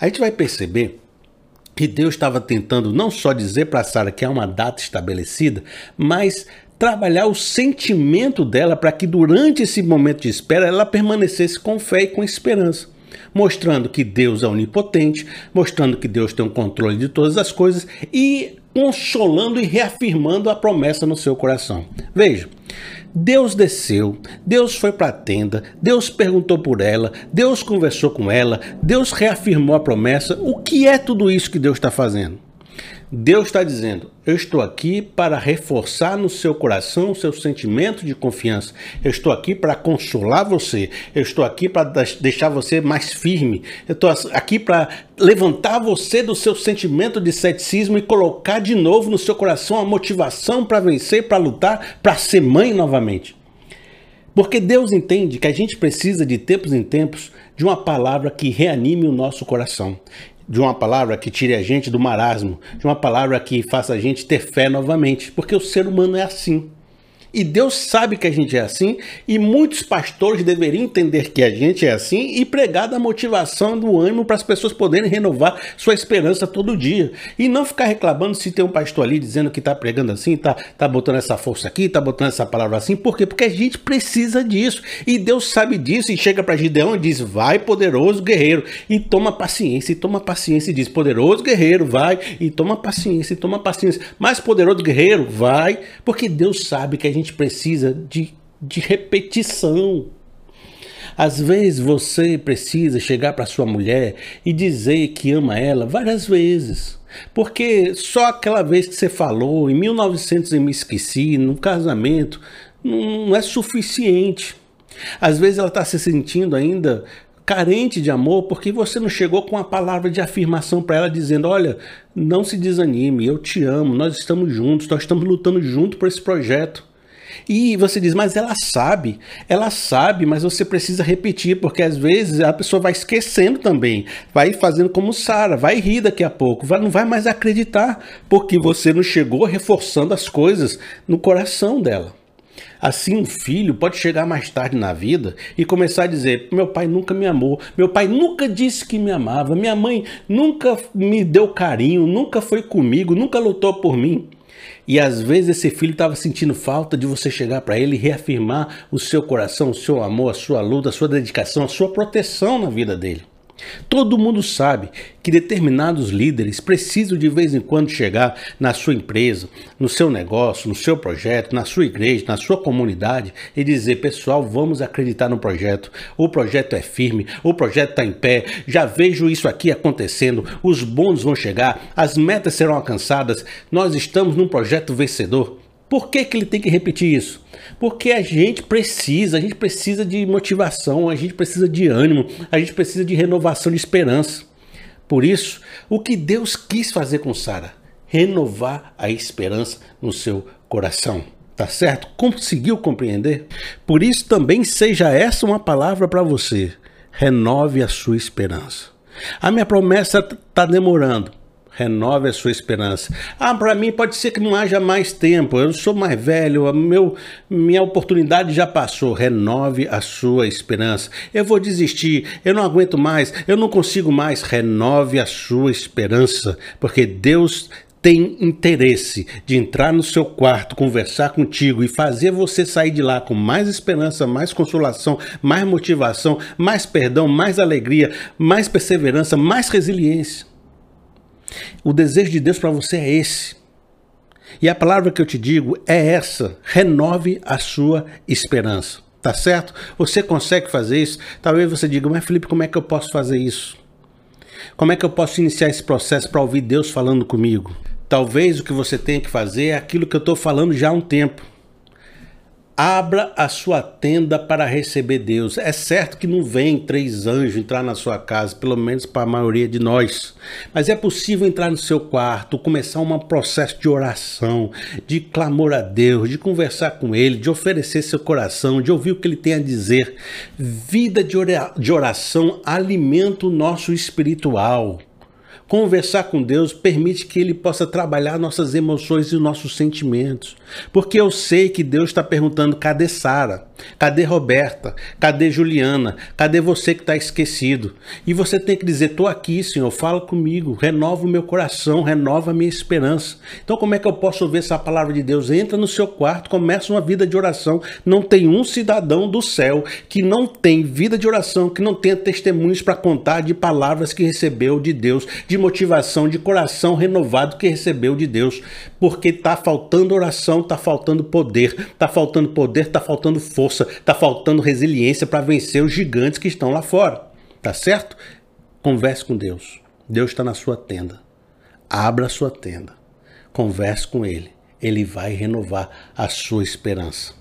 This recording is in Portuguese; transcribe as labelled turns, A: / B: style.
A: a gente vai perceber que Deus estava tentando não só dizer para Sara que há uma data estabelecida, mas trabalhar o sentimento dela para que durante esse momento de espera ela permanecesse com fé e com esperança. Mostrando que Deus é onipotente, mostrando que Deus tem o um controle de todas as coisas e consolando e reafirmando a promessa no seu coração. Veja, Deus desceu, Deus foi para a tenda, Deus perguntou por ela, Deus conversou com ela, Deus reafirmou a promessa. O que é tudo isso que Deus está fazendo? Deus está dizendo: Eu estou aqui para reforçar no seu coração o seu sentimento de confiança. Eu estou aqui para consolar você. Eu estou aqui para deixar você mais firme. Eu estou aqui para levantar você do seu sentimento de ceticismo e colocar de novo no seu coração a motivação para vencer, para lutar, para ser mãe novamente. Porque Deus entende que a gente precisa de tempos em tempos de uma palavra que reanime o nosso coração de uma palavra que tire a gente do marasmo, de uma palavra que faça a gente ter fé novamente, porque o ser humano é assim. E Deus sabe que a gente é assim, e muitos pastores deveriam entender que a gente é assim e pregar da motivação, do ânimo para as pessoas poderem renovar sua esperança todo dia. E não ficar reclamando se tem um pastor ali dizendo que está pregando assim, está tá botando essa força aqui, está botando essa palavra assim. Por quê? Porque a gente precisa disso. E Deus sabe disso e chega para Gideão e diz: Vai, poderoso guerreiro, e toma paciência, e toma paciência, e diz: Poderoso guerreiro, vai, e toma paciência, e toma paciência. Mais poderoso guerreiro, vai, porque Deus sabe que a gente gente precisa de, de repetição. Às vezes você precisa chegar para sua mulher e dizer que ama ela várias vezes. Porque só aquela vez que você falou, em 1900 eu me esqueci, no casamento, não é suficiente. Às vezes ela está se sentindo ainda carente de amor porque você não chegou com uma palavra de afirmação para ela dizendo: Olha, não se desanime, eu te amo, nós estamos juntos, nós estamos lutando junto por esse projeto. E você diz, mas ela sabe, ela sabe, mas você precisa repetir, porque às vezes a pessoa vai esquecendo também, vai fazendo como Sara, vai rir daqui a pouco, vai, não vai mais acreditar, porque você não chegou reforçando as coisas no coração dela. Assim, um filho pode chegar mais tarde na vida e começar a dizer: meu pai nunca me amou, meu pai nunca disse que me amava, minha mãe nunca me deu carinho, nunca foi comigo, nunca lutou por mim. E às vezes esse filho estava sentindo falta de você chegar para ele e reafirmar o seu coração, o seu amor, a sua luta, a sua dedicação, a sua proteção na vida dele. Todo mundo sabe que determinados líderes precisam de vez em quando chegar na sua empresa, no seu negócio, no seu projeto, na sua igreja, na sua comunidade e dizer: pessoal, vamos acreditar no projeto. O projeto é firme, o projeto está em pé. Já vejo isso aqui acontecendo. Os bônus vão chegar, as metas serão alcançadas. Nós estamos num projeto vencedor. Por que, que ele tem que repetir isso? Porque a gente precisa, a gente precisa de motivação, a gente precisa de ânimo, a gente precisa de renovação de esperança. Por isso, o que Deus quis fazer com Sara? Renovar a esperança no seu coração. Tá certo? Conseguiu compreender? Por isso também seja essa uma palavra para você. Renove a sua esperança. A minha promessa está demorando renove a sua esperança. Ah, para mim pode ser que não haja mais tempo, eu sou mais velho, meu, minha oportunidade já passou. Renove a sua esperança. Eu vou desistir, eu não aguento mais, eu não consigo mais. Renove a sua esperança, porque Deus tem interesse de entrar no seu quarto, conversar contigo e fazer você sair de lá com mais esperança, mais consolação, mais motivação, mais perdão, mais alegria, mais perseverança, mais resiliência. O desejo de Deus para você é esse. E a palavra que eu te digo é essa: renove a sua esperança. Tá certo? Você consegue fazer isso? Talvez você diga, mas Felipe, como é que eu posso fazer isso? Como é que eu posso iniciar esse processo para ouvir Deus falando comigo? Talvez o que você tenha que fazer é aquilo que eu estou falando já há um tempo. Abra a sua tenda para receber Deus. É certo que não vem três anjos entrar na sua casa, pelo menos para a maioria de nós. Mas é possível entrar no seu quarto, começar um processo de oração, de clamor a Deus, de conversar com Ele, de oferecer seu coração, de ouvir o que Ele tem a dizer. Vida de oração alimenta o nosso espiritual. Conversar com Deus permite que Ele possa trabalhar nossas emoções e nossos sentimentos. Porque eu sei que Deus está perguntando: cadê Sara? Cadê Roberta? Cadê Juliana? Cadê você que está esquecido? E você tem que dizer: estou aqui, Senhor, fala comigo, renova o meu coração, renova a minha esperança. Então, como é que eu posso ouvir essa palavra de Deus? Entra no seu quarto, começa uma vida de oração. Não tem um cidadão do céu que não tem vida de oração, que não tenha testemunhos para contar de palavras que recebeu de Deus, de motivação, de coração renovado que recebeu de Deus. Porque está faltando oração, está faltando poder, está faltando poder, está faltando força, está faltando resiliência para vencer os gigantes que estão lá fora. Tá certo? Converse com Deus. Deus está na sua tenda. Abra a sua tenda. Converse com Ele. Ele vai renovar a sua esperança.